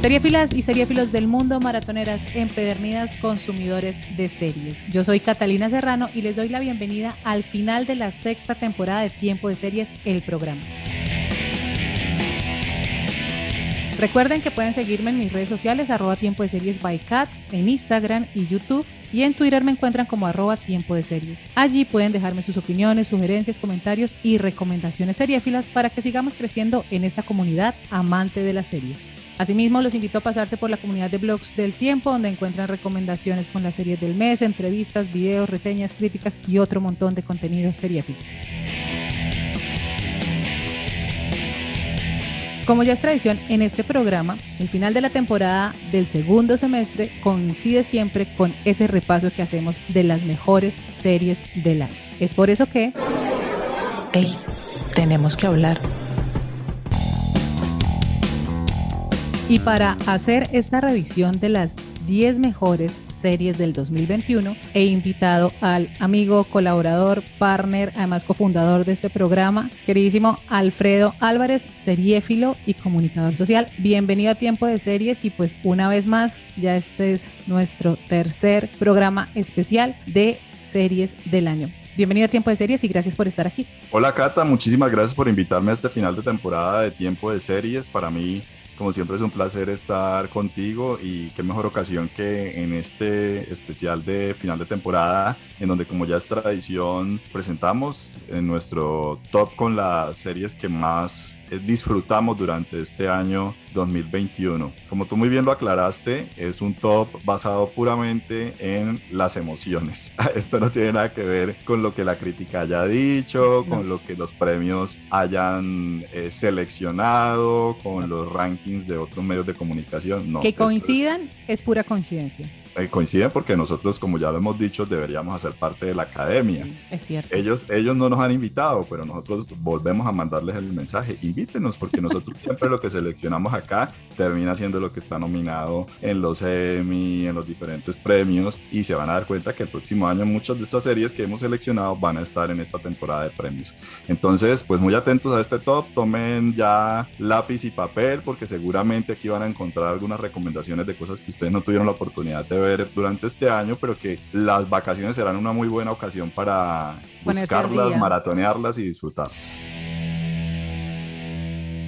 Seriefilas y seriefilos del mundo, maratoneras empedernidas, consumidores de series. Yo soy Catalina Serrano y les doy la bienvenida al final de la sexta temporada de Tiempo de Series, el programa. Recuerden que pueden seguirme en mis redes sociales, arroba tiempo de series by cats, en Instagram y YouTube. Y en Twitter me encuentran como arroba tiempo de series. Allí pueden dejarme sus opiniones, sugerencias, comentarios y recomendaciones seriéfilas para que sigamos creciendo en esta comunidad amante de las series. Asimismo, los invito a pasarse por la comunidad de blogs del tiempo, donde encuentran recomendaciones con las series del mes, entrevistas, videos, reseñas, críticas y otro montón de contenido seriéfico. Como ya es tradición en este programa, el final de la temporada del segundo semestre coincide siempre con ese repaso que hacemos de las mejores series del año. Es por eso que... Hey, tenemos que hablar. Y para hacer esta revisión de las 10 mejores series del 2021, he invitado al amigo, colaborador, partner, además cofundador de este programa, queridísimo Alfredo Álvarez, seriéfilo y comunicador social. Bienvenido a Tiempo de Series y pues una vez más, ya este es nuestro tercer programa especial de series del año. Bienvenido a Tiempo de Series y gracias por estar aquí. Hola Cata, muchísimas gracias por invitarme a este final de temporada de Tiempo de Series. Para mí como siempre es un placer estar contigo y qué mejor ocasión que en este especial de final de temporada, en donde como ya es tradición, presentamos en nuestro top con las series que más disfrutamos durante este año 2021. Como tú muy bien lo aclaraste, es un top basado puramente en las emociones. Esto no tiene nada que ver con lo que la crítica haya dicho, con lo que los premios hayan eh, seleccionado, con los rankings de otros medios de comunicación. No, que coincidan es pura coincidencia. Eh, coinciden porque nosotros, como ya lo hemos dicho, deberíamos hacer parte de la academia. es cierto. Ellos, ellos no nos han invitado, pero nosotros volvemos a mandarles el mensaje. Invítenos, porque nosotros siempre lo que seleccionamos acá termina siendo lo que está nominado en los Emmy, en los diferentes premios, y se van a dar cuenta que el próximo año muchas de estas series que hemos seleccionado van a estar en esta temporada de premios. Entonces, pues muy atentos a este top, tomen ya lápiz y papel, porque seguramente aquí van a encontrar algunas recomendaciones de cosas que ustedes no tuvieron la oportunidad de ver durante este año, pero que las vacaciones serán una muy buena ocasión para buscarlas, maratonearlas y disfrutarlas.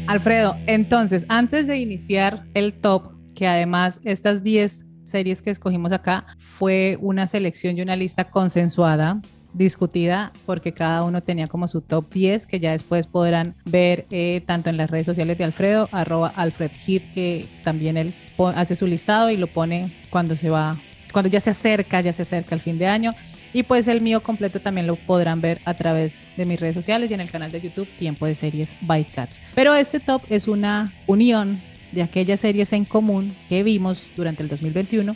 Alfredo, entonces, antes de iniciar el top, que además estas 10 series que escogimos acá fue una selección y una lista consensuada discutida porque cada uno tenía como su top 10 que ya después podrán ver eh, tanto en las redes sociales de Alfredo, arroba Alfred que también él hace su listado y lo pone cuando se va, cuando ya se acerca, ya se acerca el fin de año. Y pues el mío completo también lo podrán ver a través de mis redes sociales y en el canal de YouTube Tiempo de Series by Cats. Pero este top es una unión de aquellas series en común que vimos durante el 2021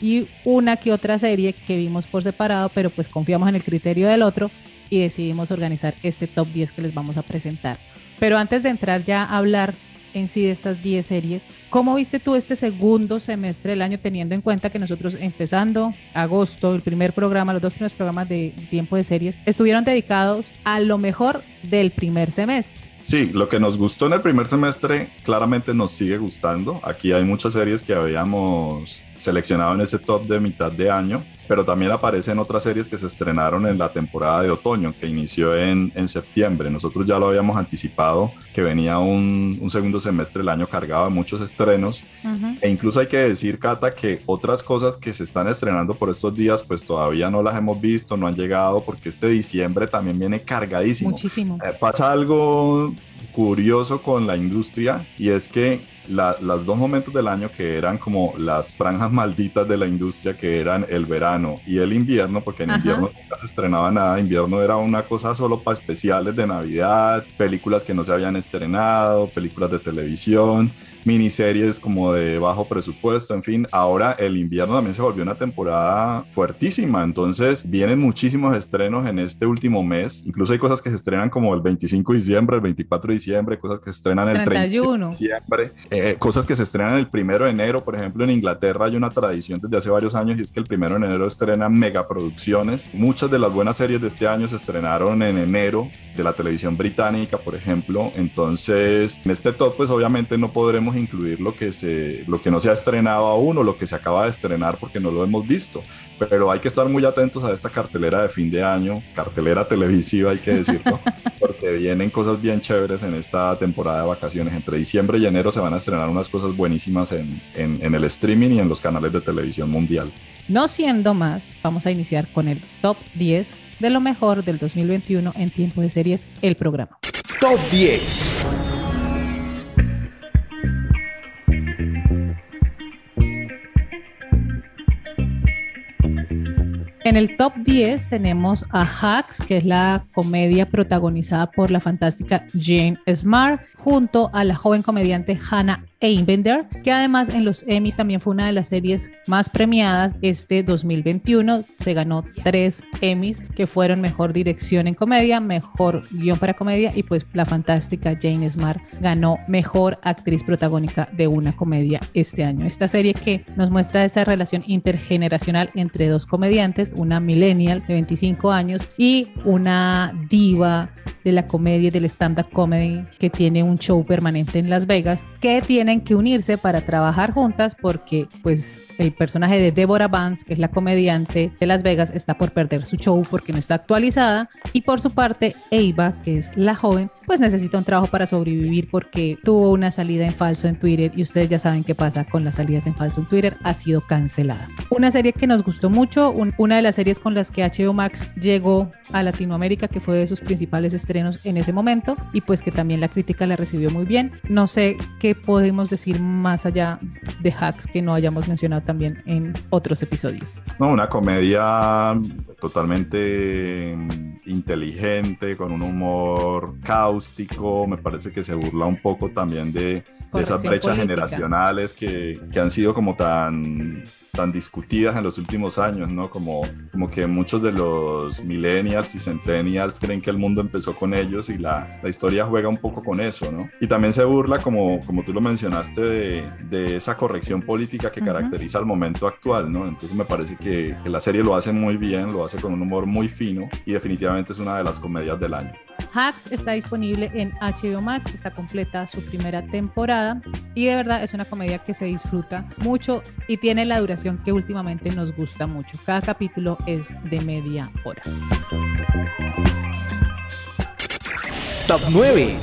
y una que otra serie que vimos por separado, pero pues confiamos en el criterio del otro y decidimos organizar este top 10 que les vamos a presentar. Pero antes de entrar ya a hablar en sí de estas 10 series, ¿cómo viste tú este segundo semestre del año teniendo en cuenta que nosotros empezando agosto, el primer programa, los dos primeros programas de tiempo de series, estuvieron dedicados a lo mejor del primer semestre? Sí, lo que nos gustó en el primer semestre claramente nos sigue gustando. Aquí hay muchas series que habíamos seleccionado en ese top de mitad de año, pero también aparecen otras series que se estrenaron en la temporada de otoño, que inició en, en septiembre. Nosotros ya lo habíamos anticipado, que venía un, un segundo semestre el año cargado de muchos estrenos. E incluso hay que decir, Cata, que otras cosas que se están estrenando por estos días, pues todavía no las hemos visto, no han llegado, porque este diciembre también viene cargadísimo. Muchísimo. Eh, pasa algo curioso con la industria y es que los dos momentos del año que eran como las franjas malditas de la industria, que eran el verano y el invierno, porque en invierno nunca se estrenaba nada, invierno era una cosa solo para especiales de Navidad, películas que no se habían estrenado, películas de televisión. Miniseries como de bajo presupuesto, en fin, ahora el invierno también se volvió una temporada fuertísima, entonces vienen muchísimos estrenos en este último mes, incluso hay cosas que se estrenan como el 25 de diciembre, el 24 de diciembre, cosas que se estrenan el 31 de diciembre, eh, cosas que se estrenan el primero de enero, por ejemplo en Inglaterra hay una tradición desde hace varios años y es que el primero de enero estrenan megaproducciones, muchas de las buenas series de este año se estrenaron en enero de la televisión británica, por ejemplo, entonces en este top pues obviamente no podremos incluir lo que, se, lo que no se ha estrenado aún o lo que se acaba de estrenar porque no lo hemos visto, pero hay que estar muy atentos a esta cartelera de fin de año, cartelera televisiva hay que decirlo, porque vienen cosas bien chéveres en esta temporada de vacaciones. Entre diciembre y enero se van a estrenar unas cosas buenísimas en, en, en el streaming y en los canales de televisión mundial. No siendo más, vamos a iniciar con el top 10 de lo mejor del 2021 en tiempo de series, el programa. Top 10. En el top 10 tenemos a Hacks, que es la comedia protagonizada por la fantástica Jane Smart, junto a la joven comediante Hannah Einbender, que además en los Emmy también fue una de las series más premiadas este 2021. Se ganó tres Emmys, que fueron Mejor Dirección en Comedia, Mejor Guión para Comedia y pues la fantástica Jane Smart ganó Mejor Actriz Protagónica de una comedia este año. Esta serie que nos muestra esa relación intergeneracional entre dos comediantes, una millennial de 25 años y una diva de la comedia y del stand-up comedy que tiene un show permanente en Las Vegas, que tienen que unirse para trabajar juntas porque pues el personaje de Deborah Vance, que es la comediante de Las Vegas, está por perder su show porque no está actualizada y por su parte Eva, que es la joven, pues necesita un trabajo para sobrevivir porque tuvo una salida en falso en Twitter y ustedes ya saben qué pasa con las salidas en falso en Twitter, ha sido cancelada. Una serie que nos gustó mucho, una de las series con las que HBO Max llegó a Latinoamérica, que fue de sus principales estrenos en ese momento y pues que también la crítica la recibió muy bien. No sé qué podemos decir más allá de hacks que no hayamos mencionado también en otros episodios. No, una comedia totalmente inteligente, con un humor cáustico, me parece que se burla un poco también de, esas brechas generacionales que, que, han sido como tan, tan discutidas en los últimos años, ¿no? Como, como que muchos de los millennials y centennials creen que el mundo empezó con ellos y la, la historia juega un poco con eso, ¿no? Y también se burla, como, como tú lo mencionaste, de, de esa corrección política que caracteriza al momento actual, ¿no? Entonces me parece que, que la serie lo hace muy bien, lo hace con un humor muy fino y definitivamente es una de las comedias del año. Hacks está disponible en HBO Max, está completa su primera temporada y de verdad es una comedia que se disfruta mucho y tiene la duración que últimamente nos gusta mucho. Cada capítulo es de media hora. Top 9.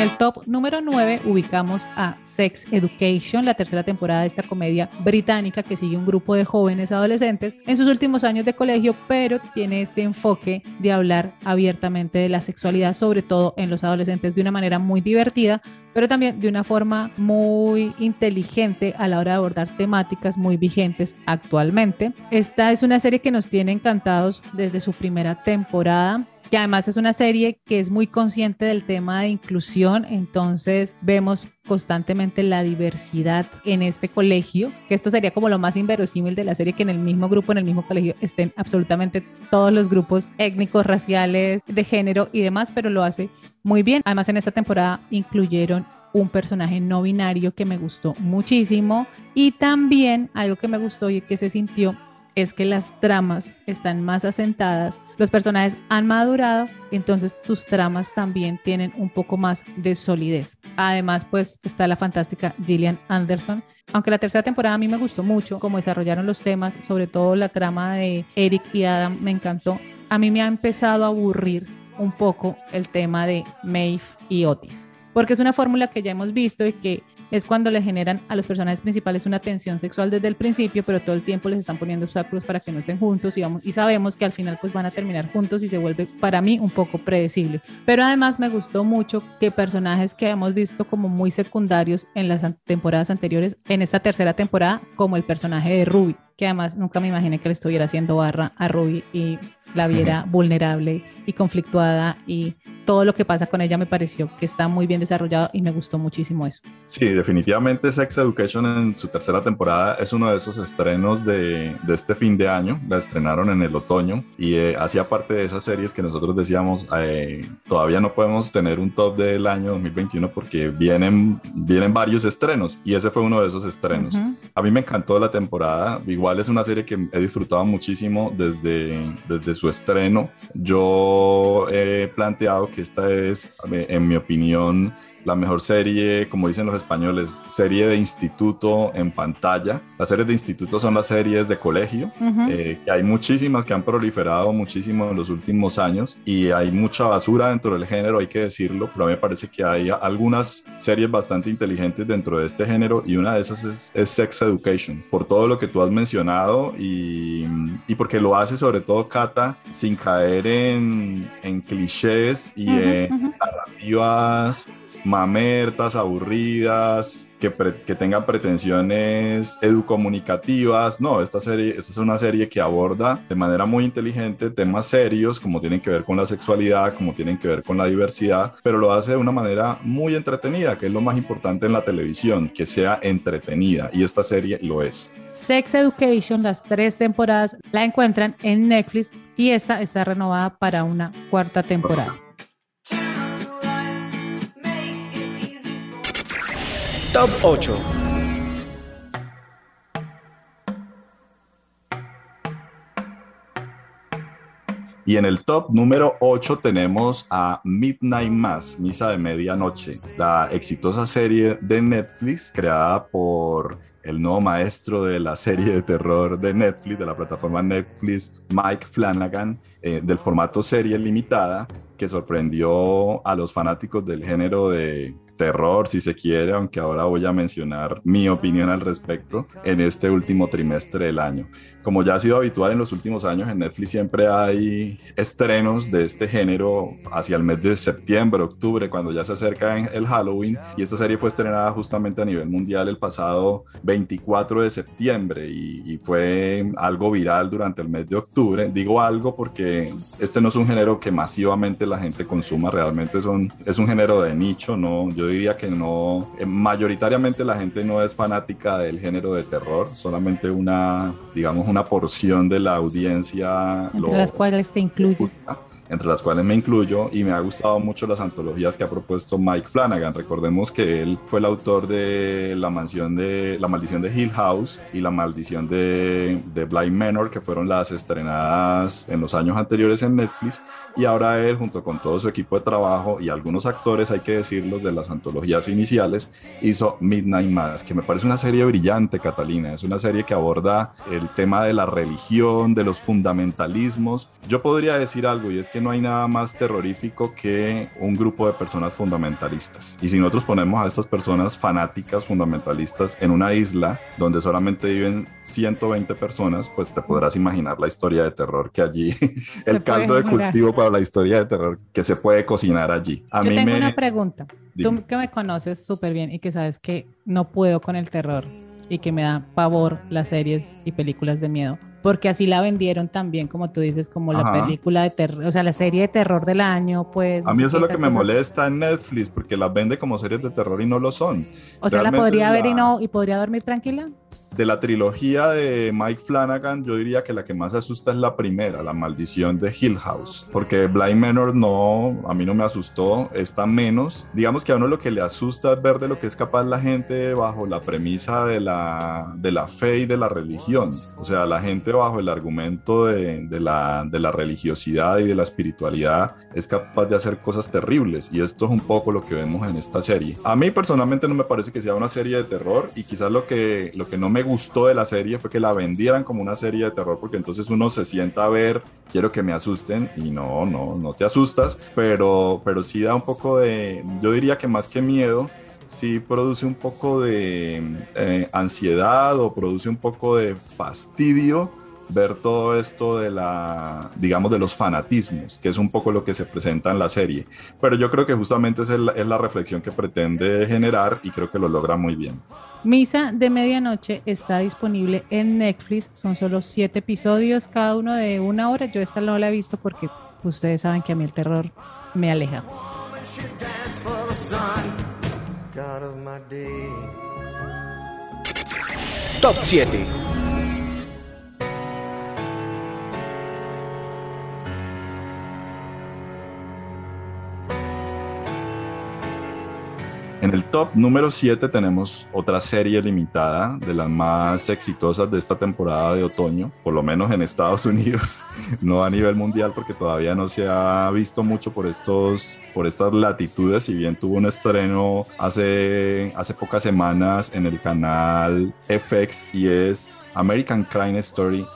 En el top número 9 ubicamos a Sex Education, la tercera temporada de esta comedia británica que sigue un grupo de jóvenes adolescentes en sus últimos años de colegio, pero tiene este enfoque de hablar abiertamente de la sexualidad, sobre todo en los adolescentes, de una manera muy divertida, pero también de una forma muy inteligente a la hora de abordar temáticas muy vigentes actualmente. Esta es una serie que nos tiene encantados desde su primera temporada que además es una serie que es muy consciente del tema de inclusión, entonces vemos constantemente la diversidad en este colegio, que esto sería como lo más inverosímil de la serie, que en el mismo grupo, en el mismo colegio, estén absolutamente todos los grupos étnicos, raciales, de género y demás, pero lo hace muy bien. Además, en esta temporada incluyeron un personaje no binario que me gustó muchísimo y también algo que me gustó y que se sintió es que las tramas están más asentadas, los personajes han madurado, entonces sus tramas también tienen un poco más de solidez. Además, pues está la fantástica Gillian Anderson. Aunque la tercera temporada a mí me gustó mucho, como desarrollaron los temas, sobre todo la trama de Eric y Adam me encantó. A mí me ha empezado a aburrir un poco el tema de Maeve y Otis, porque es una fórmula que ya hemos visto y que es cuando le generan a los personajes principales una tensión sexual desde el principio, pero todo el tiempo les están poniendo obstáculos para que no estén juntos y, sabemos que al final pues van a terminar juntos y se vuelve para mí un poco predecible. Pero además me gustó mucho que personajes que hemos visto como muy secundarios en las temporadas anteriores, en esta tercera temporada, como el personaje de Ruby, que además nunca me imaginé que le estuviera haciendo barra a Ruby y la viera vulnerable y conflictuada y todo lo que pasa con ella me pareció que está muy bien desarrollado y me gustó muchísimo eso. Sí, definitivamente Sex Education en su tercera temporada es uno de esos estrenos de, de este fin de año, la estrenaron en el otoño y eh, hacía parte de esas series que nosotros decíamos, eh, todavía no podemos tener un top del año 2021 porque vienen, vienen varios estrenos y ese fue uno de esos estrenos. A mí me encantó la temporada, igual es una serie que he disfrutado muchísimo desde, desde su estreno. Yo he planteado que esta es, en mi opinión, la mejor serie, como dicen los españoles, serie de instituto en pantalla. Las series de instituto son las series de colegio, eh, que hay muchísimas que han proliferado muchísimo en los últimos años y hay mucha basura dentro del género, hay que decirlo, pero a mí me parece que hay algunas series bastante inteligentes dentro de este género y una de esas es, Sex Education, por todo lo que tú has mencionado y, y porque lo hace sobre todo Kata sin caer en, en clichés y en narrativas mamertas, aburridas, que, que, tengan pretensiones educomunicativas. No, esta serie, esta es una serie que aborda de manera muy inteligente temas serios como tienen que ver con la sexualidad, como tienen que ver con la diversidad, pero lo hace de una manera muy entretenida, que es lo más importante en la televisión, que sea entretenida y esta serie lo es. Sex Education, las tres temporadas la encuentran en Netflix y esta está renovada para una cuarta temporada. Top 8. Y en el top número 8 tenemos a Midnight Mass, Misa de Medianoche, la exitosa serie de Netflix creada por el nuevo maestro de la serie de terror de Netflix, de la plataforma Netflix, Mike Flanagan, eh, del formato serie limitada, que sorprendió a los fanáticos del género de terror, si se quiere, aunque ahora voy a mencionar mi opinión al respecto en este último trimestre del año. Como ya ha sido habitual en los últimos años, en Netflix siempre hay estrenos de este género hacia el mes de septiembre, octubre, cuando ya se acerca el Halloween, y esta serie fue estrenada justamente a nivel mundial el pasado 24 de septiembre y, y fue algo viral durante el mes de octubre. Digo algo porque este no es un género que masivamente la gente consuma, realmente son, es un género de nicho, ¿no? Yo diría que no, eh, mayoritariamente la gente no es fanática del género de terror, solamente una, digamos, una porción de la audiencia. Entre las cuales te incluyes entre las cuales me incluyo, y me ha gustado mucho las antologías que ha propuesto Mike Flanagan. Recordemos que él fue el autor de La mansión de La maldición de Hill House y La maldición de, de Blind Manor, que fueron las estrenadas en los años anteriores en Netflix, y ahora él, junto con todo su equipo de trabajo y algunos actores, hay que decirlos, de las antologías iniciales, hizo Midnight Mass, que me parece una serie brillante, Catalina. Es una serie que aborda el tema de la religión, de los fundamentalismos. Yo podría decir algo, y es que no hay nada más terrorífico que un grupo de personas fundamentalistas. Y si nosotros ponemos a estas personas fanáticas fundamentalistas en una isla donde solamente viven 120 personas, pues te podrás imaginar la historia de terror que allí, el caldo de cultivo para la historia de terror que se puede cocinar allí. A Yo tengo una pregunta. Tú que me conoces súper bien y que sabes que no puedo con el terror y que me da pavor las series y películas de miedo porque así la vendieron también, como tú dices, como la película de terror, o sea, la serie de terror del año, pues. A mí eso es lo que me molesta en Netflix, porque las vende como series de terror y no lo son. O sea, la podría ver y no, y podría dormir tranquila de la trilogía de Mike Flanagan, yo diría que la que más asusta es la primera, La Maldición de Hill House, porque Blind Manor no, a mí no me asustó, está menos. Digamos que a uno lo que le asusta es ver de lo que es capaz la gente bajo la premisa de la, de la fe y de la religión. O sea, la gente bajo el argumento de, de, la, de la religiosidad y de la espiritualidad es capaz de hacer cosas terribles. Y esto es un poco lo que vemos en esta serie. A mí personalmente no me parece que sea una serie de terror y quizás lo que, lo que no me gustó de la serie fue que la vendieran como una serie de terror porque entonces uno se sienta a ver, quiero que me asusten y no, no, no te asustas, pero, pero sí da un poco de, yo diría que más que miedo, sí produce un poco de eh, ansiedad o produce un poco de fastidio ver todo esto de la, digamos, de los fanatismos, que es un poco lo que se presenta en la serie. Pero yo creo que justamente es, es la reflexión que pretende generar y creo que lo logra muy bien. Misa de Medianoche está disponible en Netflix. Son solo siete episodios, cada uno de una hora. Yo esta no la he visto porque ustedes saben que a mí el terror me aleja. Top 7 En el top número 7 tenemos otra serie limitada de las más exitosas de esta temporada de otoño, por lo menos en Estados Unidos, no a nivel mundial porque todavía no se ha visto mucho por, estos, por estas latitudes, si bien tuvo un estreno hace, hace pocas semanas en el canal FX y es American Crime Story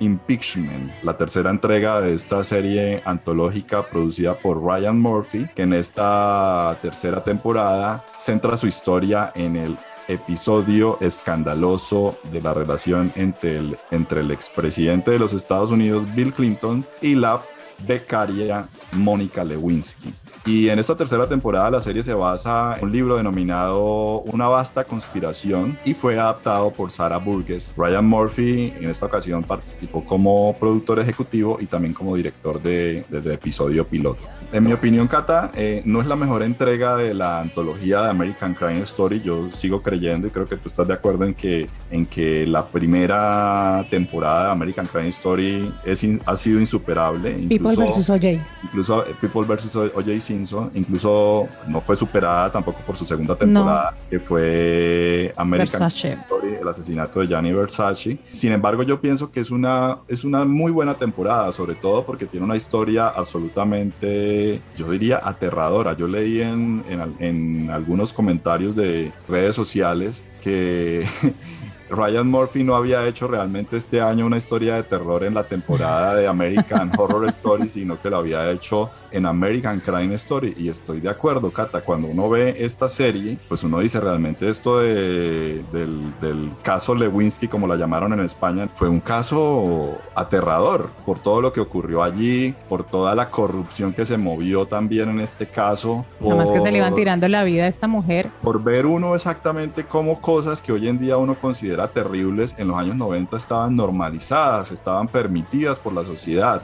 Impeachment, la tercera entrega de esta serie antológica producida por Ryan Murphy, que en esta tercera temporada centra su historia en el episodio escandaloso de la relación entre el, entre el expresidente de los Estados Unidos, Bill Clinton, y la becaria Mónica Lewinsky. Y en esta tercera temporada la serie se basa en un libro denominado Una vasta conspiración y fue adaptado por Sarah Burgess. Ryan Murphy en esta ocasión participó como productor ejecutivo y también como director de, episodio piloto. En mi opinión, Kata, eh, no es la mejor entrega de la antología de American Crime Story. Yo sigo creyendo y creo que tú estás de acuerdo en que, en que la primera temporada de American Crime Story es ha sido insuperable. People vs. OJ. Incluso eh, People vs. OJ Simpson, incluso no fue superada tampoco por su segunda temporada, que fue American Story, el asesinato de Gianni Versace. Sin embargo, yo pienso que es una, es una muy buena temporada, sobre todo porque tiene una historia absolutamente, yo diría, aterradora. Yo leí en, en, en algunos comentarios de redes sociales que Ryan Murphy no había hecho realmente este año una historia de terror en la temporada de American Horror Story, sino que lo había hecho en American Crime Story. Y estoy de acuerdo, Cata, cuando uno ve esta serie, pues uno dice realmente esto de, del, del, caso Lewinsky, como la llamaron en España, fue un caso aterrador por todo lo que ocurrió allí, por toda la corrupción que se movió también en este caso. Además que se le iban tirando la vida a esta mujer. Por ver uno exactamente cómo cosas que hoy en día uno considera terribles, en los años 90 estaban normalizadas, estaban permitidas por la sociedad.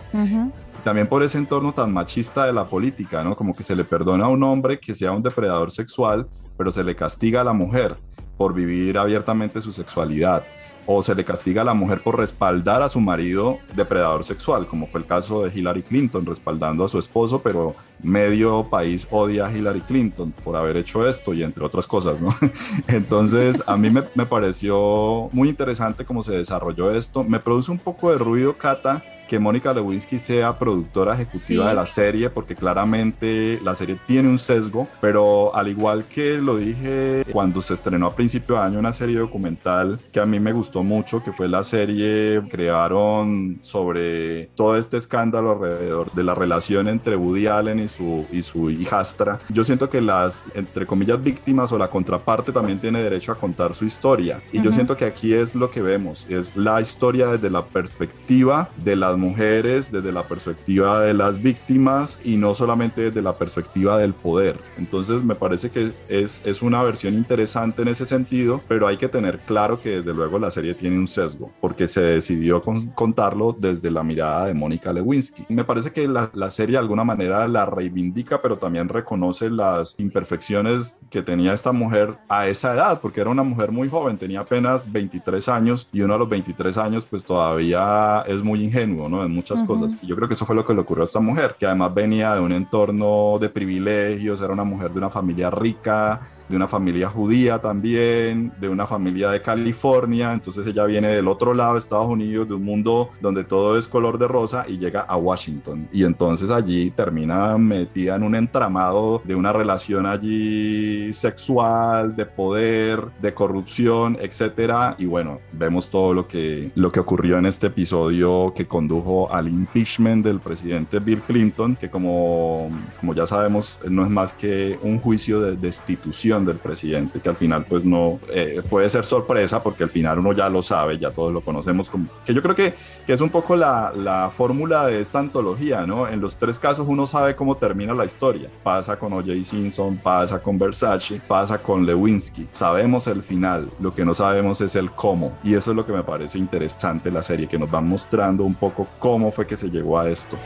También por ese entorno tan machista de la política, ¿no? Como que se le perdona a un hombre que sea un depredador sexual, pero se le castiga a la mujer por vivir abiertamente su sexualidad o se le castiga a la mujer por respaldar a su marido depredador sexual, como fue el caso de Hillary Clinton, respaldando a su esposo, pero medio país odia a Hillary Clinton por haber hecho esto y entre otras cosas. Entonces, a mí me, me pareció muy interesante cómo se desarrolló esto. Me produce un poco de ruido, Cata, que Mónica Lewinsky sea productora ejecutiva de la serie, porque claramente la serie tiene un sesgo, pero al igual que lo dije cuando se estrenó a principio de año una serie documental que a mí me gustó mucho, que fue la serie que crearon sobre todo este escándalo alrededor de la relación entre Woody Allen y su, y su hijastra. Yo siento que las, entre comillas, víctimas o la contraparte también tiene derecho a contar su historia. Y yo siento que aquí es lo que vemos, es la historia desde la perspectiva de las mujeres, desde la perspectiva de las víctimas y no solamente desde la perspectiva del poder. Entonces me parece que es, es una versión interesante en ese sentido, pero hay que tener claro que desde luego la serie tiene un sesgo, porque se decidió contarlo desde la mirada de Mónica Lewinsky. Me parece que la, la serie de alguna manera la reivindica, pero también reconoce las imperfecciones que tenía esta mujer a esa edad, porque era una mujer muy joven, tenía apenas 23 años y uno a los 23 años pues todavía es muy ingenuo, ¿no? En muchas cosas. Y yo creo que eso fue lo que le ocurrió a esta mujer, que además venía de un entorno de privilegios, era una mujer de una familia rica, de una familia judía también, de una familia de California, entonces ella viene del otro lado de Estados Unidos, de un mundo donde todo es color de rosa y llega a Washington. Y entonces allí termina metida en un entramado de una relación allí sexual, de poder, de corrupción, etcétera. Y bueno, vemos todo lo que lo que ocurrió en este episodio que condujo al impeachment del presidente Bill Clinton, que como como ya sabemos no es más que un juicio de destitución dimisión del presidente, que al final pues no eh, puede ser sorpresa porque al final uno ya lo sabe, ya todos lo conocemos, como, que yo creo que, que es un poco la, la fórmula de esta antología, ¿no? En los tres casos uno sabe cómo termina la historia. Pasa con O.J. Simpson, pasa con Versace, pasa con Lewinsky. Sabemos el final, lo que no sabemos es el cómo. Y eso es lo que me parece interesante la serie, que nos va mostrando un poco cómo fue que se llegó a esto.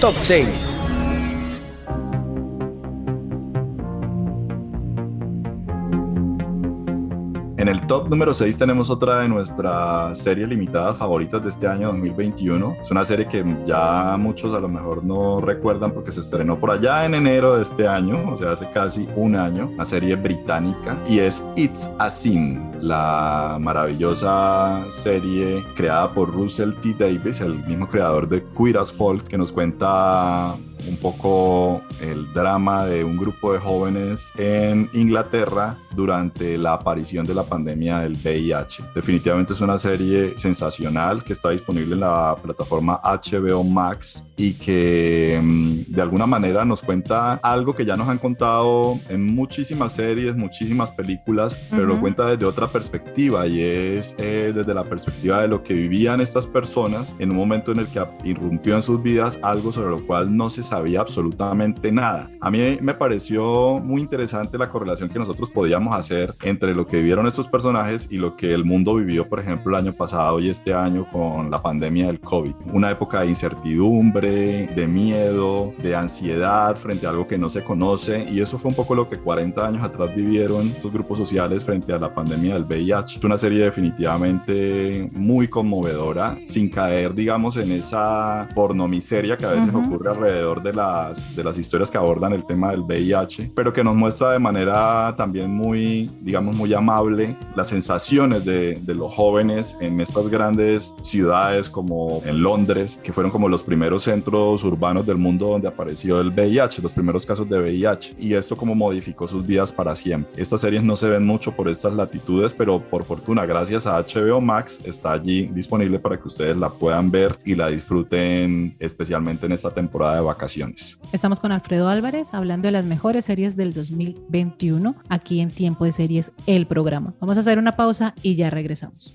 Top 6. En el top número 6 tenemos otra de nuestras series limitadas favoritas de este año 2021. Es una serie que ya muchos a lo mejor no recuerdan porque se estrenó por allá en enero de este año, o sea, hace casi un año, una serie británica y es It's a Sin, la maravillosa serie creada por Russell T. Davis, el mismo creador de Queer as Folk, que nos cuenta un poco el drama de un grupo de jóvenes en Inglaterra durante la aparición de la pandemia del VIH. Definitivamente es una serie sensacional que está disponible en la plataforma HBO Max y que mm, de alguna manera nos cuenta algo que ya nos han contado en muchísimas series, muchísimas películas, pero lo cuenta desde otra perspectiva y es eh, desde la perspectiva de lo que vivían estas personas en un momento en el que irrumpió en sus vidas algo sobre lo cual no se sabía absolutamente nada. A mí me pareció muy interesante la correlación que nosotros podíamos hacer entre lo que vivieron estos personajes y lo que el mundo vivió, por ejemplo, el año pasado y este año con la pandemia del COVID. Una época de incertidumbre, de miedo, de ansiedad frente a algo que no se conoce y eso fue un poco lo que 40 años atrás vivieron estos grupos sociales frente a la pandemia del VIH. Una serie definitivamente muy conmovedora, sin caer, digamos, en esa pornomiseria que a veces ocurre alrededor de las, de las historias que abordan el tema del VIH, pero que nos muestra de manera también muy, digamos, muy amable las sensaciones de, de los jóvenes en estas grandes ciudades como en Londres, que fueron como los primeros centros urbanos del mundo donde apareció el VIH, los primeros casos de VIH, y esto como modificó sus vidas para siempre. Estas series no se ven mucho por estas latitudes, pero por fortuna, gracias a HBO Max, está allí disponible para que ustedes la puedan ver y la disfruten especialmente en esta temporada de vacaciones. Estamos con Alfredo Álvarez hablando de las mejores series del 2021 aquí en Tiempo de Series, el programa. Vamos a hacer una pausa y ya regresamos.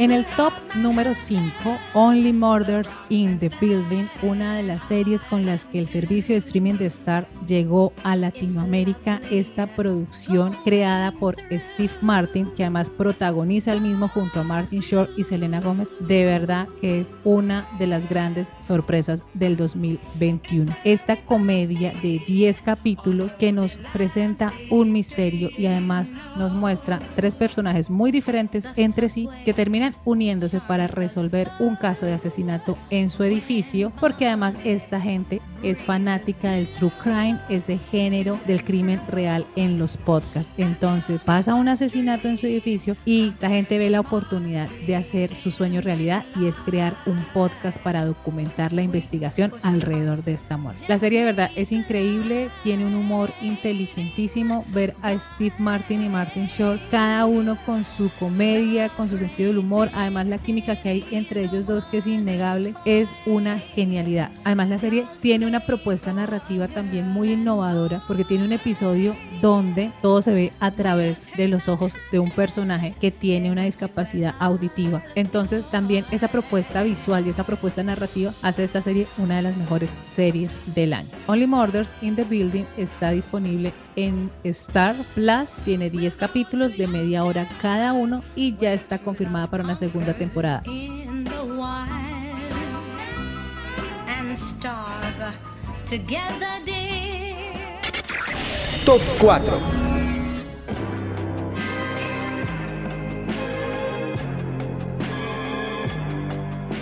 En el top número 5, Only Murders in the Building, una de las series con las que el servicio de streaming de Star llegó a Latinoamérica. Esta producción creada por Steve Martin, que además protagoniza el mismo junto a Martin Short y Selena Gómez, de verdad que es una de las grandes sorpresas del 2021. Esta comedia de 10 capítulos que nos presenta un misterio y además nos muestra tres personajes muy diferentes entre sí que terminan uniéndose para resolver un caso de asesinato en su edificio, porque además esta gente es fanática del true crime, ese género del crimen real en los podcasts. Entonces pasa un asesinato en su edificio y la gente ve la oportunidad de hacer su sueño realidad y es crear un podcast para documentar la investigación alrededor de esta muerte. La serie de verdad es increíble, tiene un humor inteligentísimo, ver a Steve Martin y Martin Short, cada uno con su comedia, con su sentido del humor además la química que hay entre ellos dos que es innegable, es una genialidad. Además la serie tiene una propuesta narrativa también muy innovadora porque tiene un episodio donde todo se ve a través de los ojos de un personaje que tiene una discapacidad auditiva. Entonces también esa propuesta visual y esa propuesta narrativa hace esta serie una de las mejores series del año. Only Murders in the Building está disponible en Star Plus, tiene 10 capítulos de media hora cada uno y ya está confirmada para una segunda temporada. Top 4.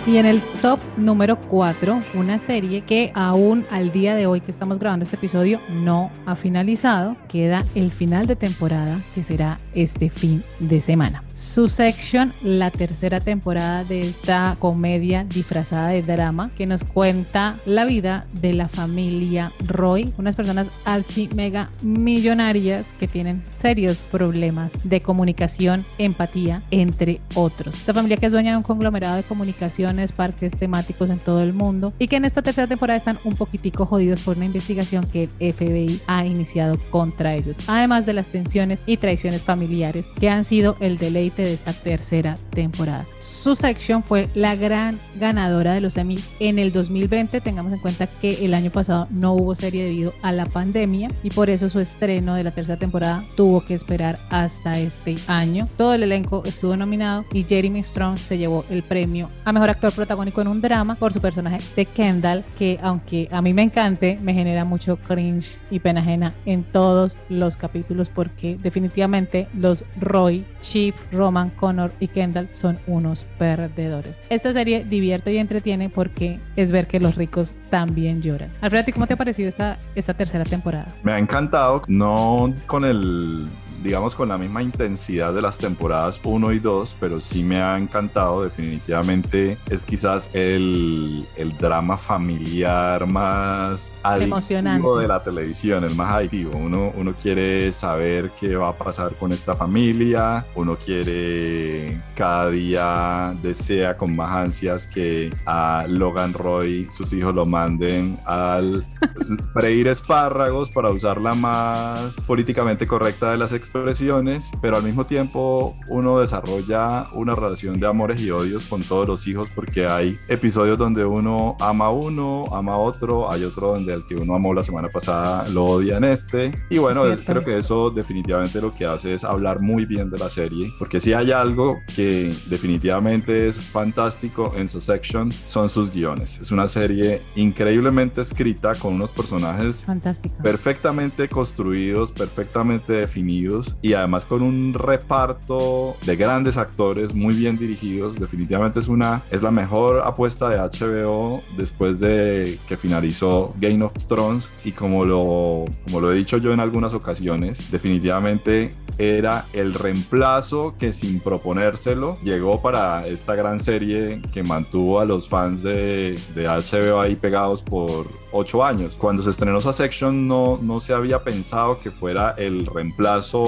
Y en el top número 4, una serie que aún al día de hoy que estamos grabando este episodio no ha finalizado, queda el final de temporada que será este fin de semana. Su section, la tercera temporada de esta comedia disfrazada de drama que nos cuenta la vida de la familia Roy, unas personas archi mega millonarias que tienen serios problemas de comunicación, empatía, entre otros. Esta familia que es dueña de un conglomerado de comunicación parques temáticos en todo el mundo y que en esta tercera temporada están un poquitico jodidos por una investigación que el FBI ha iniciado contra ellos, además de las tensiones y traiciones familiares que han sido el deleite de esta tercera temporada. Su sección fue la gran ganadora de los Emmy en el 2020. Tengamos en cuenta que el año pasado no hubo serie debido a la pandemia y por eso su estreno de la tercera temporada tuvo que esperar hasta este año. Todo el elenco estuvo nominado y Jeremy Strong se llevó el premio a mejor actor protagónico en un drama por su personaje de Kendall, que aunque a mí me encante, me genera mucho cringe y pena ajena en todos los capítulos porque definitivamente los Roy, Chief, Roman, Connor y Kendall son unos perdedores. Esta serie divierte y entretiene porque es ver que los ricos también lloran. Alfredo, ¿cómo te ha parecido esta, esta tercera temporada? Me ha encantado, no con el digamos, con la misma intensidad de las temporadas 1 y 2, pero sí me ha encantado. Definitivamente es quizás el, el drama familiar más emocionante de la televisión, el más adictivo. Uno, uno quiere saber qué va a pasar con esta familia, uno quiere cada día desea con más ansias que a Logan Roy sus hijos lo manden al freír espárragos para usar la más políticamente correcta de las expresiones, pero al mismo tiempo uno desarrolla una relación de amores y odios con todos los hijos porque hay episodios donde uno ama a uno, ama a otro, hay otro donde el que uno amó la semana pasada lo odia en este. Y bueno, creo que eso definitivamente lo que hace es hablar muy bien de la serie, porque si hay algo que definitivamente es fantástico en su section son sus guiones. Es una serie increíblemente escrita con unos personajes Fantástico. perfectamente construidos, perfectamente definidos y además con un reparto de grandes actores muy bien dirigidos. Definitivamente es una es la mejor apuesta de HBO después de que finalizó Game of Thrones y como lo como lo he dicho yo en algunas ocasiones, definitivamente era el reemplazo que sin proponérselo llegó para esta gran serie que mantuvo a los fans de, de HBO ahí pegados por ocho años. Cuando se estrenó esa section no, no se había pensado que fuera el reemplazo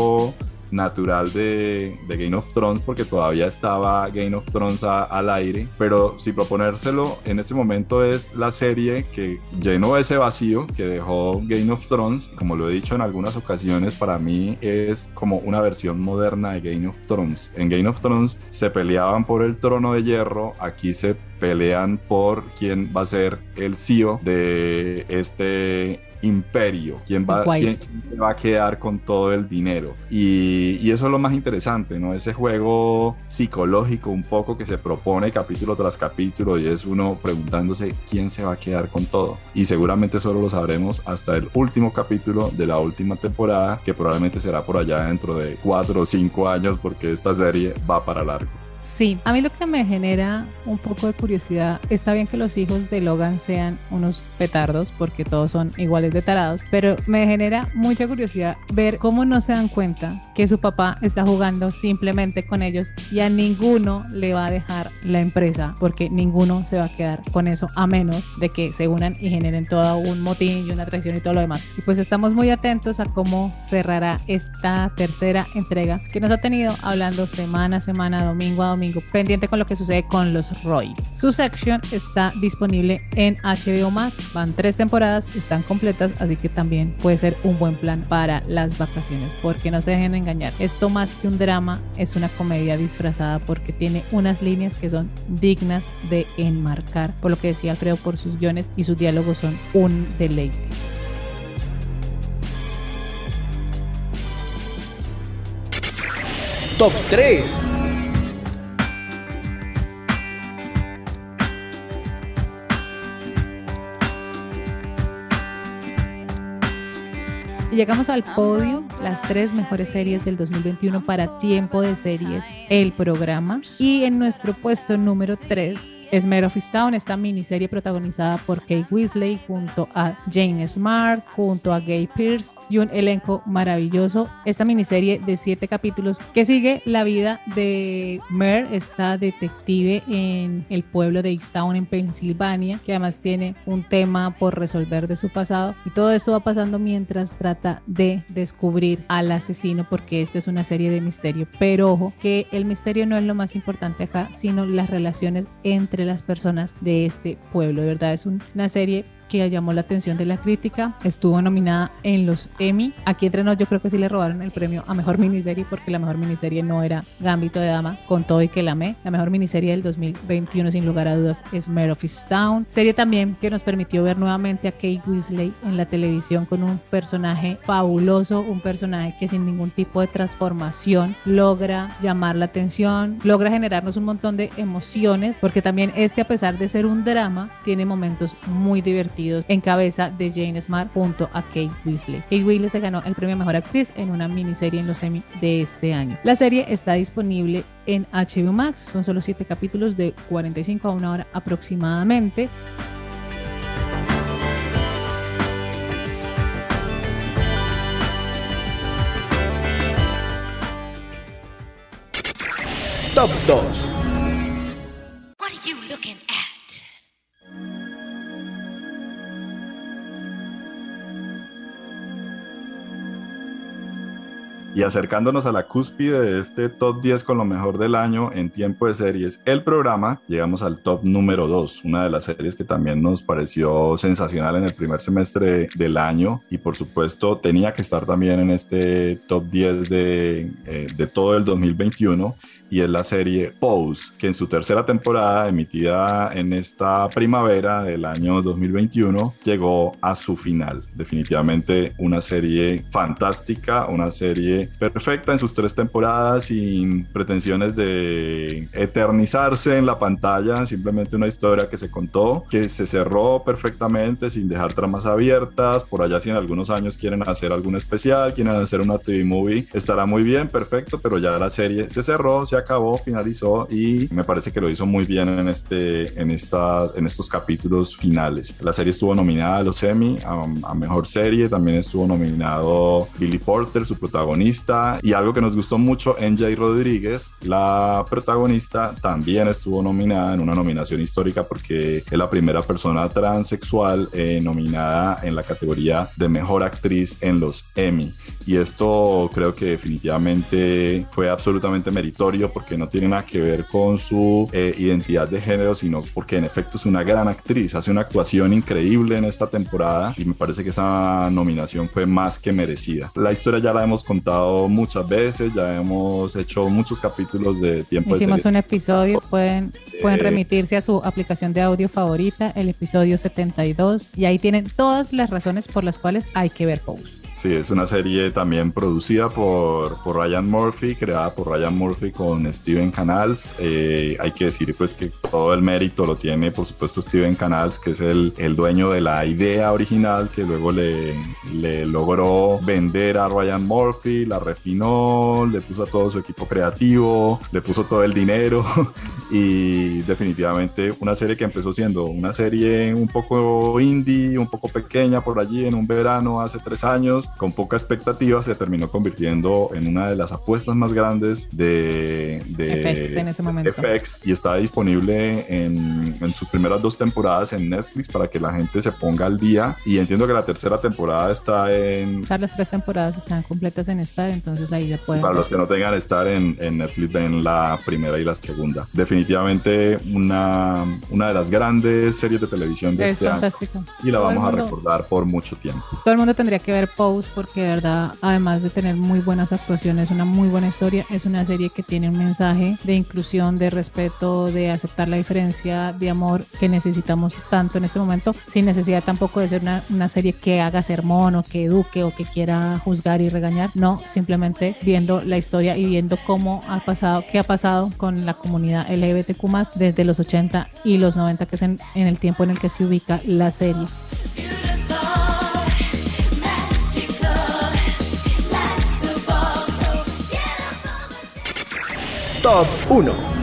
natural de, Game of Thrones porque todavía estaba Game of Thrones al aire, pero si proponérselo en este momento es la serie que llenó ese vacío que dejó Game of Thrones, como lo he dicho en algunas ocasiones, para mí es como una versión moderna de Game of Thrones. En Game of Thrones se peleaban por el trono de hierro, aquí se pelean por quién va a ser el CEO de este imperio, quién va, quién va a quedar con todo el dinero. Y, y, eso es lo más interesante, ¿no? Ese juego psicológico un poco que se propone capítulo tras capítulo y es uno preguntándose quién se va a quedar con todo. Y seguramente solo lo sabremos hasta el último capítulo de la última temporada, que probablemente será por allá dentro de cuatro o cinco años porque esta serie va para largo. Sí, a mí lo que me genera un poco de curiosidad, está bien que los hijos de Logan sean unos petardos, porque todos son iguales de tarados, pero me genera mucha curiosidad ver cómo no se dan cuenta que su papá está jugando simplemente con ellos y a ninguno le va a dejar la empresa, porque ninguno se va a quedar con eso, a menos de que se unan y generen todo un motín y una traición y todo lo demás. Y pues estamos muy atentos a cómo cerrará esta tercera entrega que nos ha tenido hablando semana a semana, domingo a domingo, pendiente con lo que sucede con los Roy. Su sección está disponible en HBO Max, van tres temporadas, están completas, así que también puede ser un buen plan para las vacaciones, porque no se dejen engañar, esto más que un drama es una comedia disfrazada porque tiene unas líneas que son dignas de enmarcar, por lo que decía Alfredo, por sus guiones y sus diálogos son un deleite. Top 3 Y llegamos al podio, las tres mejores series del 2021 para tiempo de series, el programa. Y en nuestro puesto número 3 es Mare of Town, esta miniserie protagonizada por Kate Weasley junto a Jane Smart, junto a Gay Pierce y un elenco maravilloso. Esta miniserie de siete capítulos que sigue la vida de Mare, esta detective en el pueblo de Easttown en Pensilvania, que además tiene un tema por resolver de su pasado. Y todo esto va pasando mientras trata de descubrir al asesino, porque esta es una serie de misterio. Pero ojo, que el misterio no es lo más importante acá, sino las relaciones entre las personas de este pueblo. De verdad es una serie que llamó la atención de la crítica. Estuvo nominada en los Emmy. Aquí entre nos yo creo que sí le robaron el premio a mejor miniserie porque la mejor miniserie no era Gambito de Dama, con todo y que la amé. La mejor miniserie del 2021 sin lugar a dudas es Mare of Town. Serie también que nos permitió ver nuevamente a Kate Weasley en la televisión con un personaje fabuloso, un personaje que sin ningún tipo de transformación logra llamar la atención, logra generarnos un montón de emociones porque también este a pesar de ser un drama tiene momentos muy divertidos en cabeza de Jane Smart junto a Kate Weasley. Kate Weasley se ganó el premio Mejor Actriz en una miniserie en los Emmy de este año. La serie está disponible en HBO Max, son solo 7 capítulos de 45 a una hora aproximadamente. Top 2 Y acercándonos a la cúspide de este top 10 con lo mejor del año en tiempo de series, el programa, llegamos al top número 2, una de las series que también nos pareció sensacional en el primer semestre del año. Y por supuesto tenía que estar también en este top 10 de, eh, de todo el 2021 y es la serie Pose, que en su tercera temporada, emitida en esta primavera del año 2021, llegó a su final. Definitivamente una serie fantástica, una serie perfecta en sus tres temporadas, sin pretensiones de eternizarse en la pantalla, simplemente una historia que se contó, que se cerró perfectamente sin dejar tramas abiertas. Por allá, si en algunos años quieren hacer algún especial, quieren hacer una TV movie, estará muy bien, perfecto, pero ya la serie se cerró, se acabó, finalizó y me parece que lo hizo muy bien en, este, en, esta, en estos capítulos finales. La serie estuvo nominada a los Emmy, a, a mejor serie, también estuvo nominado Billy Porter, su protagonista, y algo que nos gustó mucho, NJ Rodríguez, la protagonista, también estuvo nominada en una nominación histórica porque es la primera persona transexual eh, nominada en la categoría de mejor actriz en los Emmy. Y esto creo que definitivamente fue absolutamente meritorio porque no tiene nada que ver con su eh, identidad de género, sino porque en efecto es una gran actriz, hace una actuación increíble en esta temporada y me parece que esa nominación fue más que merecida. La historia ya la hemos contado muchas veces, ya hemos hecho muchos capítulos de tiempo Hicimos de un episodio, pueden, pueden Eh, remitirse a su aplicación de audio favorita, el episodio 72, y ahí tienen todas las razones por las cuales hay que ver Pose. Sí, es una serie también producida por, por Ryan Murphy, creada por Ryan Murphy con Steven Canals. Eh, hay que decir pues que todo el mérito lo tiene por supuesto Steven Canals, que es el, el dueño de la idea original que luego le, le logró vender a Ryan Murphy, la refinó, le puso a todo su equipo creativo, le puso todo el dinero y definitivamente una serie que empezó siendo una serie un poco indie, un poco pequeña por allí en un verano hace tres años, con poca expectativa, se terminó convirtiendo en una de las apuestas más grandes de, de FX en ese momento. FX y está disponible en, en sus primeras dos temporadas en Netflix para que la gente se ponga al día y entiendo que la tercera temporada está en las tres temporadas están completas en Star, entonces ahí ya pueden. para los que no tengan estar en, en Netflix, ven la primera y la segunda. Definitivamente una, una de las grandes series de televisión de Es este año fantástico. y la Todo vamos a recordar por mucho tiempo. Todo el mundo tendría que ver Pose porque de verdad, además de tener muy buenas actuaciones, una muy buena historia, es una serie que tiene un mensaje de inclusión, de respeto, de aceptar la diferencia, de amor que necesitamos tanto en este momento, sin necesidad tampoco de ser una, una serie que haga sermón o que eduque o que quiera juzgar y regañar. No, simplemente viendo la historia y viendo cómo ha pasado, qué ha pasado con la comunidad LGBTQ desde los 80 y los 90, que es en, en el tiempo en el que se ubica la serie. Top 1.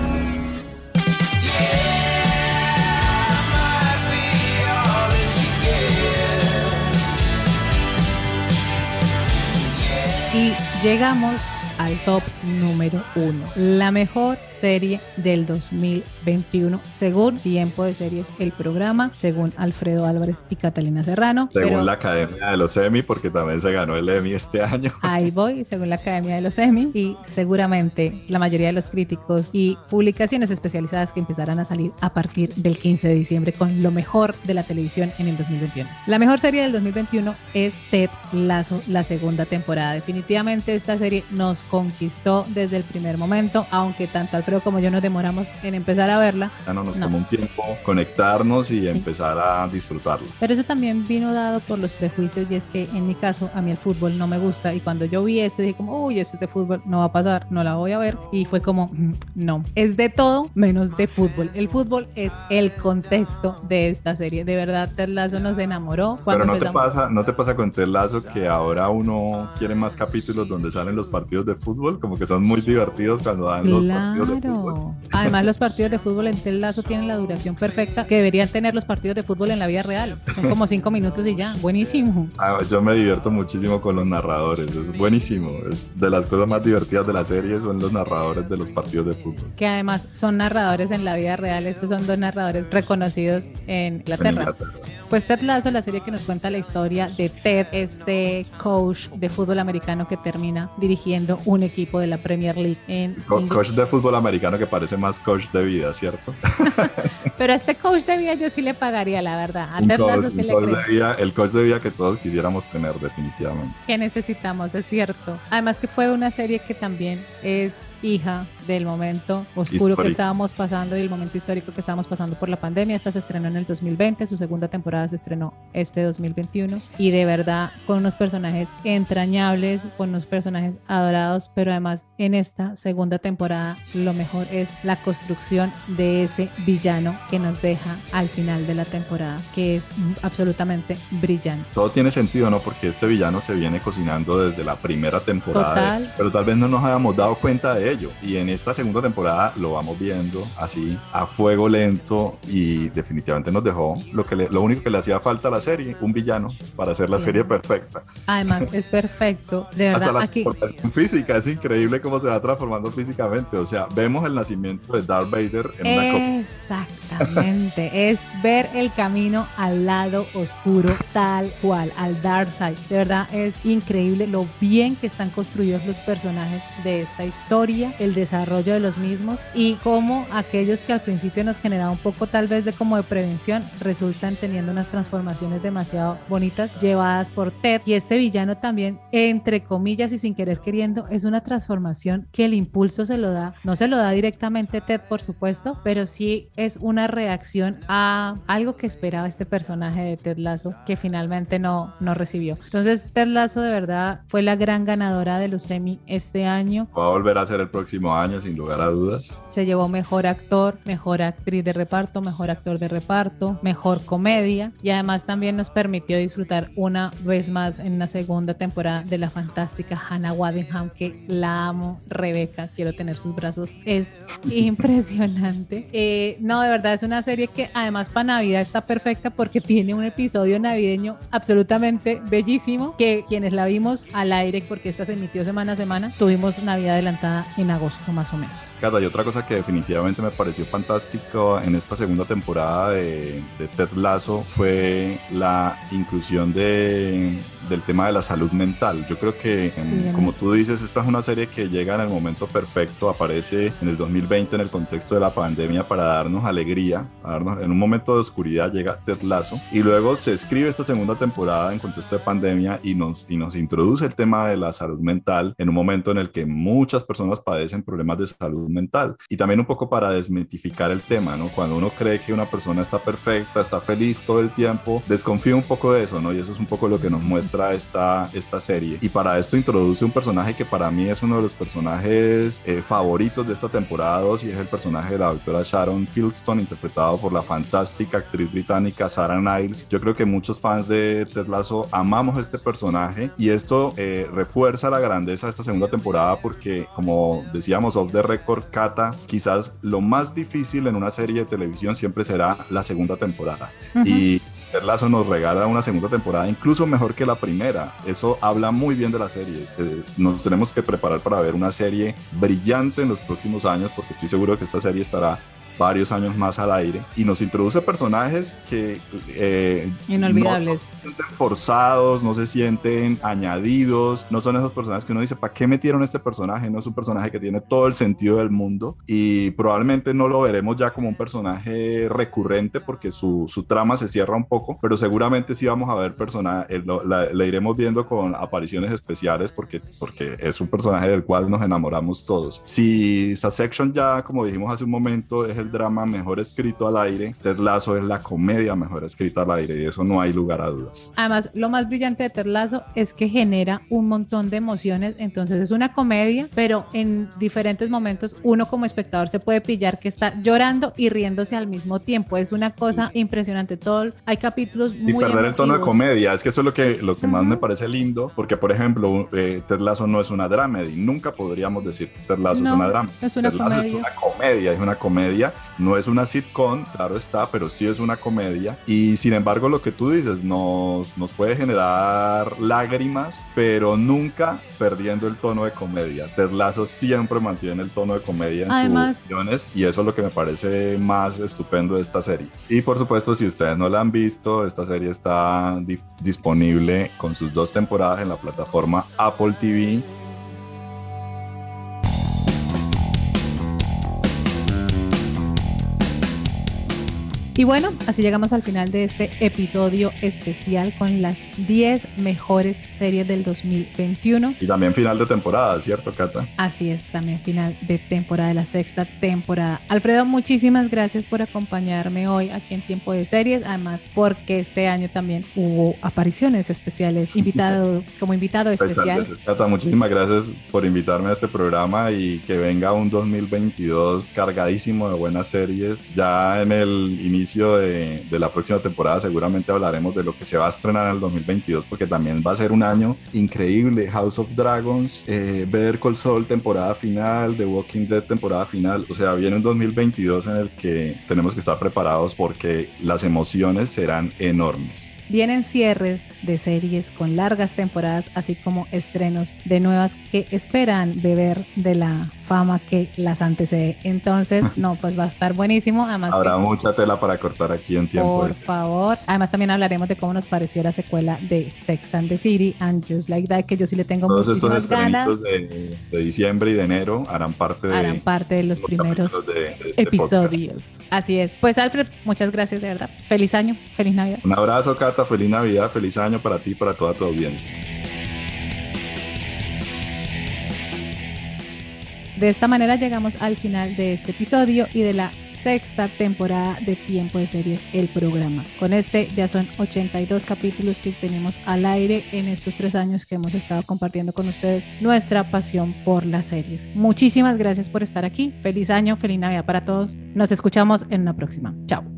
Llegamos al top número uno. La mejor serie del 2021, según Tiempo de Series, el programa, según Alfredo Álvarez y Catalina Serrano. Según pero la Academia de los Emmy, porque también se ganó el Emmy este año. Ahí voy, según la Academia de los Emmy. Y seguramente la mayoría de los críticos y publicaciones especializadas que empezarán a salir a partir del 15 de diciembre con lo mejor de la televisión en el 2021. La mejor serie del 2021 es Ted Lasso, la segunda temporada. Definitivamente esta serie nos conquistó desde el primer momento, aunque tanto Alfredo como yo nos demoramos en empezar a verla. Ya no nos No. tomó un tiempo conectarnos y empezar a disfrutarlo. Pero eso también vino dado por los prejuicios y es que en mi caso a mí el fútbol no me gusta y cuando yo vi esto dije como, uy, esto es de fútbol, no va a pasar, no la voy a ver y fue como, "Mm, no, es de todo menos de fútbol. El fútbol es el contexto de esta serie. De verdad, Ted Lasso nos enamoró Pero no te pasa, no te pasa con Ted Lasso que ahora uno quiere más capítulos donde salen los partidos de fútbol, como que son muy divertidos cuando dan los partidos de fútbol. Claro. Además, los partidos de fútbol en Ted Lasso tienen la duración perfecta que deberían tener los partidos de fútbol en la vida real. Son como cinco minutos y ya. Buenísimo. Ah, yo me divierto muchísimo con los narradores, es buenísimo. Es de las cosas más divertidas de la serie son los narradores de los partidos de fútbol. que además son narradores en la vida real. Estos son dos narradores reconocidos en En Inglaterra. Inglaterra. Pues Ted Lasso, la serie que nos cuenta la historia de Ted, este coach de fútbol americano que termina dirigiendo un equipo de la Premier League en Co- Ingl- coach de fútbol americano que parece más coach de vida, ¿cierto? Pero a este coach de vida yo sí le pagaría, la verdad. A Un coach- un le coach de vida- el coach de vida que todos quisiéramos tener definitivamente. que necesitamos, es cierto. Además que fue una serie que también es hija del momento oscuro Histórico. que estábamos pasando y el momento histórico que estábamos pasando por la pandemia. Esta se estrenó en el 2020, su segunda temporada se estrenó este 2021 y de verdad con unos personajes entrañables, con unos personajes adorados, pero además en esta segunda temporada lo mejor es la construcción de ese villano que nos deja al final de la temporada, que es absolutamente brillante. Todo tiene sentido, ¿no? Porque este villano se viene cocinando desde la primera temporada, Total. pero tal vez no nos hayamos dado cuenta de ello. Y en esta segunda temporada lo vamos viendo así a fuego lento y definitivamente nos dejó lo que le- lo único que le hacía falta a la serie, un villano para hacer la Sí. serie perfecta. Además, es perfecto. De Hasta verdad, la aquí. transformación física, es increíble cómo se va transformando físicamente. O sea, vemos el nacimiento de Darth Vader en una copa. Exactamente. es ver el camino al lado oscuro, tal cual, al dark side. De verdad, es increíble lo bien que están construidos los personajes de esta historia, el desarrollo de los mismos y cómo aquellos que al principio nos generaba un poco tal vez de como de prevención resultan teniendo unas transformaciones demasiado bonitas llevadas por Ted. Y este villano también entre comillas y sin querer queriendo es una transformación que el impulso se lo da no se lo da directamente Ted por supuesto pero sí es una reacción a algo que esperaba este personaje de Ted Lasso que finalmente no, no recibió. Entonces Ted Lasso de verdad fue la gran ganadora de los Emmy este año. Va a volver a ser el próximo año, sin lugar a dudas. se llevó mejor actor, mejor actriz de reparto, mejor actor de reparto, mejor comedia y además también nos permitió disfrutar una vez más en una segunda temporada de la fantástica Hannah Waddingham que la amo, Rebeca, quiero tener sus brazos, es impresionante. Eh, no, de verdad es una serie que además para Navidad está perfecta porque tiene un episodio navideño absolutamente bellísimo que quienes la vimos al aire porque esta se emitió semana a semana, tuvimos Navidad adelantada en agosto más o menos. Cata, y otra cosa que definitivamente me pareció fantástico en esta segunda temporada de, de Ted Lasso fue la inclusión de, del tema de la salud mental. Yo creo que, Sí, como tú dices, esta es una serie que llega en el momento perfecto, aparece en el 2020 en el contexto de la pandemia para darnos alegría, a darnos, en un momento de oscuridad llega Ted Lasso y luego se escribe esta segunda temporada en contexto de pandemia y nos, y nos introduce el tema de la salud mental en un momento en el que muchas personas padecen problemas de salud mental y también un poco para desmitificar el tema, ¿no? Cuando uno cree que una persona está perfecta, está feliz todo el tiempo, desconfía un poco de eso, ¿no? Y eso es un poco lo que nos muestra esta, esta serie. Y para esto introduce un personaje que para mí es uno de los personajes eh, favoritos de esta temporada 2 y es el personaje de la doctora Sharon Fieldstone, interpretado por la fantástica actriz británica Sarah Niles. Yo creo que muchos fans de Ted Lasso amamos este personaje y esto eh, refuerza la grandeza de esta segunda temporada porque, como decíamos off the record, Kata, quizás lo más difícil en una serie de televisión siempre será la segunda temporada. Y Ted Lasso nos regala una segunda temporada incluso mejor que la primera. Eso habla muy bien de la serie. Este, nos tenemos que preparar para ver una serie brillante en los próximos años porque estoy seguro que esta serie estará varios años más al aire y nos introduce personajes que eh, Inolvidables. no se sienten forzados, no se sienten añadidos, no son esos personajes que uno dice, ¿para qué metieron este personaje? No es un personaje que tiene todo el sentido del mundo y probablemente no lo veremos ya como un personaje recurrente porque su, su trama se cierra un poco, pero seguramente sí vamos a ver personajes, la, iremos viendo con apariciones especiales porque, porque es un personaje del cual nos enamoramos todos. Si Section ya, como dijimos hace un momento, es el drama mejor escrito al aire, Ted Lasso es la comedia mejor escrita al aire y eso no hay lugar a dudas. Además, lo más brillante de Ted Lasso es que genera un montón de emociones, entonces es una comedia, pero en diferentes momentos uno como espectador se puede pillar que está llorando y riéndose al mismo tiempo, es una cosa impresionante, todo, hay capítulos muy Y perder el tono de emotivos. comedia, es que eso es lo que, lo que más Ujú. me parece lindo, porque por ejemplo, eh, Ted Lasso no es una dramedy, nunca podríamos decir que Ted Lasso No, es una drama. es una Ted comedia. es una comedia, es una comedia, no es una sitcom, claro está, pero sí es una comedia. Y sin embargo, lo que tú dices nos, nos puede generar lágrimas, pero nunca perdiendo el tono de comedia. Ted Lasso siempre mantiene el tono de comedia en Además- sus guiones y eso es lo que me parece más estupendo de esta serie. Y por supuesto, si ustedes no la han visto, esta serie está di- disponible con sus dos temporadas en la plataforma Apple TV. Y bueno, así llegamos al final de este episodio especial con las 10 mejores series del 2021. Y también final de temporada, ¿cierto, Cata? Así es, también final de temporada, de la sexta temporada. Alfredo, muchísimas gracias por acompañarme hoy aquí en Tiempo de Series, además porque este año también hubo apariciones especiales, invitado como invitado especial. Cata, muchísimas gracias por invitarme a este programa y que venga un 2022 cargadísimo de buenas series. Ya en el inicio de, la próxima temporada seguramente hablaremos de lo que se va a estrenar en el 2022 porque también va a ser un año increíble. House of Dragons, eh, Better Call temporada final, The Walking Dead temporada final. O sea, viene un 2022 en el que tenemos que estar preparados porque las emociones serán enormes. Vienen cierres de series con largas temporadas, así como estrenos de nuevas que esperan beber de la fama que las antecede. Entonces, no, pues va a estar buenísimo. Además, habrá mucha tela para cortar aquí en tiempo. Por favor. Además, también hablaremos de cómo nos pareció la secuela de Sex and the City and Just Like That, que yo sí le tengo Todos muchísimas estos ganas. De, de, diciembre y de enero harán parte de, harán parte de los, los primeros de, de, episodios. Así es. Pues, Alfred, muchas gracias de verdad. Feliz año, feliz Navidad. Un abrazo, Cata. Feliz Navidad, feliz año para ti y para toda tu audiencia. De esta manera llegamos al final de este episodio y de la sexta temporada de Tiempo de Series, el programa. Con este ya son 82 capítulos que tenemos al aire en estos tres años que hemos estado compartiendo con ustedes nuestra pasión por las series. Muchísimas gracias por estar aquí. Feliz año, feliz Navidad para todos. Nos escuchamos en una próxima. Chao.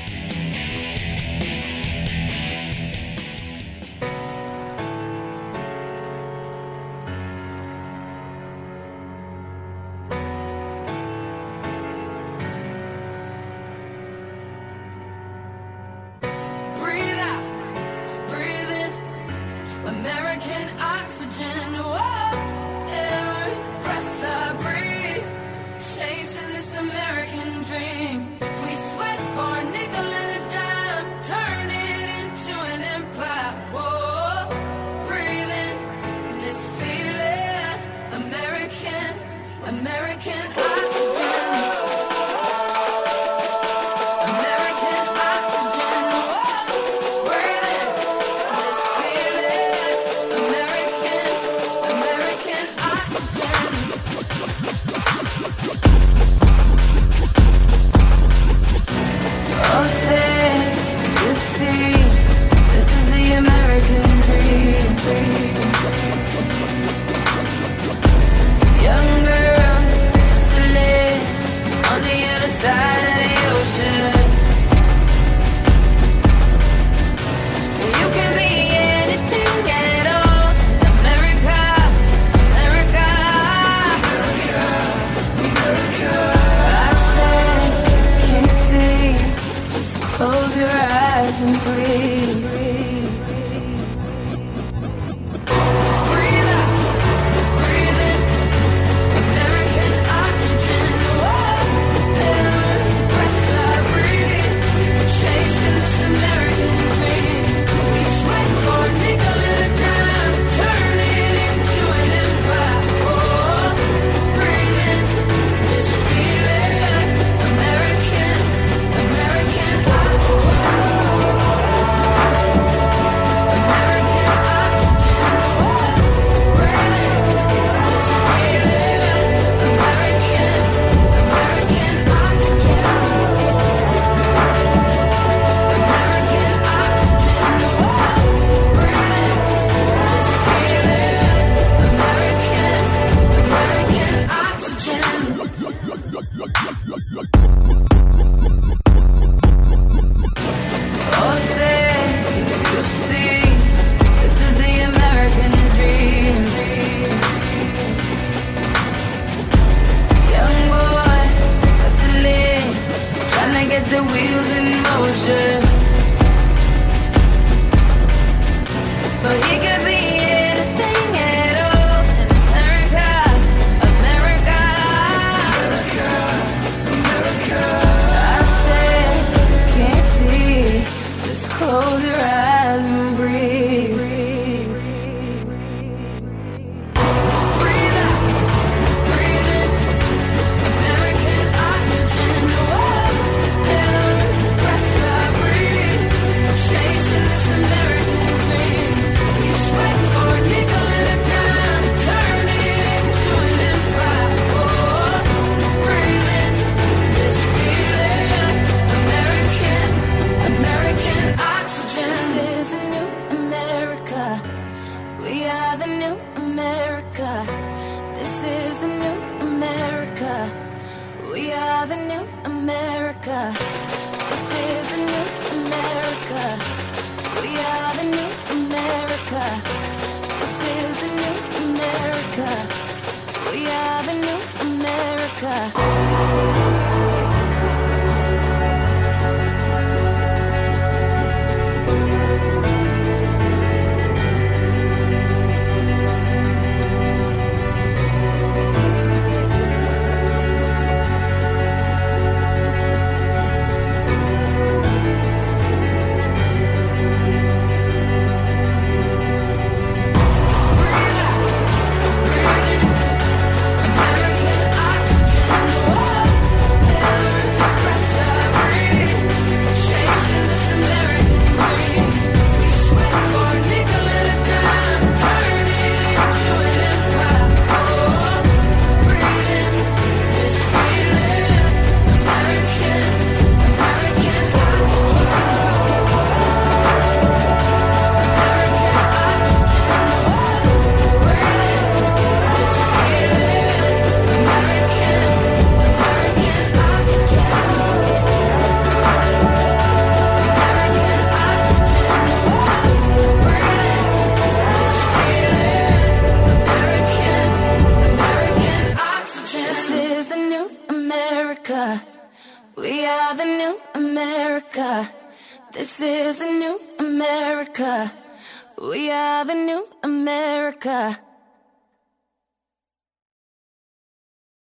The new America.